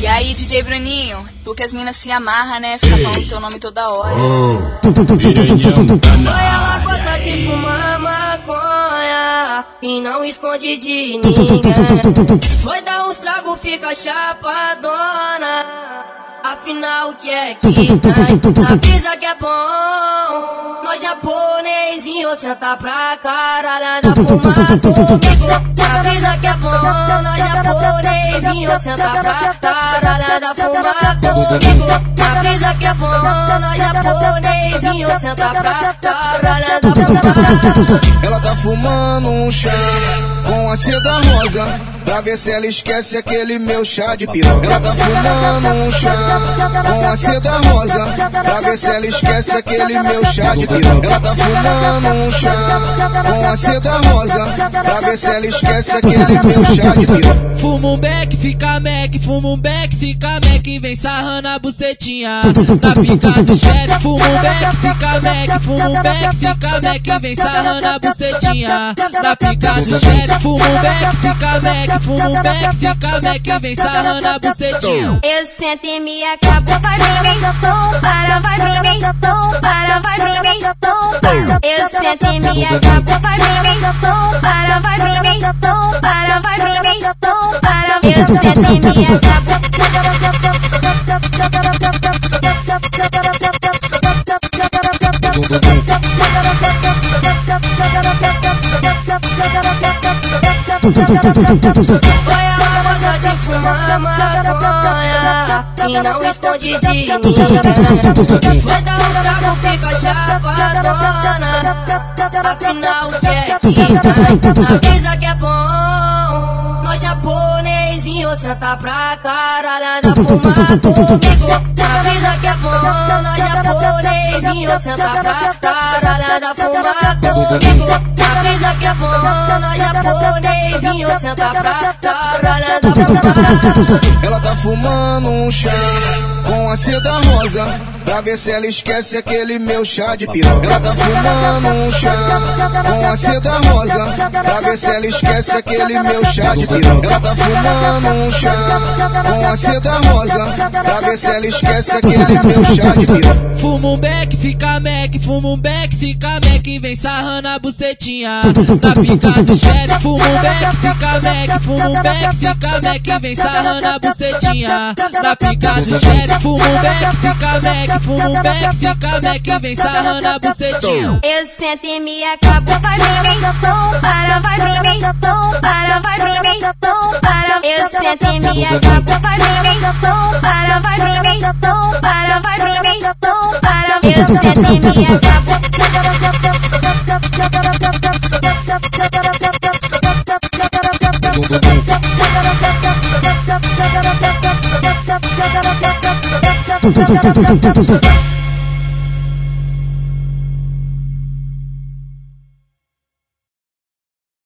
E aí, DJ Bruninho, tu que as minas se amarra, né? Fica falando teu nome toda hora. Oi, ela gosta de fumar maconha e não esconde de ninguém. Foi dar uns trago, fica chapadona. Afinal, o que é que tem? Na que é bom. Nós japonesinho senta pra caralho da fumar comigo. Na que é bom. Nós japonesinho senta pra caralho da fumar comigo. Na pizza que é bom. Nós japonesinho senta pra caralho da fumar. Ela tá fumando um chá com a seda rosa. Pra ver se ela esquece aquele meu chá de piroca. Ela tá fumando um chá com a seda rosa. Pra ver se ela esquece aquele meu chá de piroca. Ela tá fumando um chá com a seda rosa. Pra ver se ela esquece aquele meu chá de piroca. Fuma um beck, fica mec, fuma um beck, fica mec, vem sarrando a bucetinha. Na pica do chefe, fuma um beck, fica mec, fuma um beck, fica mec, vem sarrando a bucetinha. Na pica do chefe, fuma um beck, fica mec, fuma um beck, fica mec, vem sarrando a bucetinha. Eu sento e me acabo, vai pra mim, tom, para, vai pra mim, tom, para, vai pra mim, tom, para. Eu sento e me acabo, vai pra mim, tom, para, vai pra mim, tom, para, vai pra mim, tom, para. Eu sento e me acabo. Foi ela gosta de fumar maconha E não esconde de ninguém Vai dar um trago, fica chapadona. Afinal, o que é tem? Avisa que é bom. Nós japonesinho senta pra caralho da fumar comigo Avisa que é bom. Nós japonesinho senta pra caralho da fumar comigo Avisa que é bom. Nós japonesinho senta pra caralho da fumar Ela tá fumando um chá com a seda rosa. Pra ver se ela esquece aquele meu chá de piroca. Ela tá fumando um chá com a seda rosa. Pra ver se ela esquece aquele meu chá de piroca. Ela tá fumando um chá com a seda rosa. Pra ver se ela esquece aquele meu chá de piroca. Fuma um beck, fica mec, fuma um beck, fica mec, vem sarrando a bucetinha. Na pica do chefe, fuma um beck, fica mec, fuma um beck, fica mec, vem sarrando a bucetinha. Na pica do chefe, fuma um beck, fica mec, fuma um beck, fica mec, vem sarrando a bucetinha. Eu sento e me acabo, vai pra mim, tom, para, vai pra mim, tom, para, vai pra mim, tom, para. Eu sento e me acabo, vai pra mim, tom, para, vai pra mim, tom, para, vai pra mim, tom, para. Eu sento e me acabo. Ela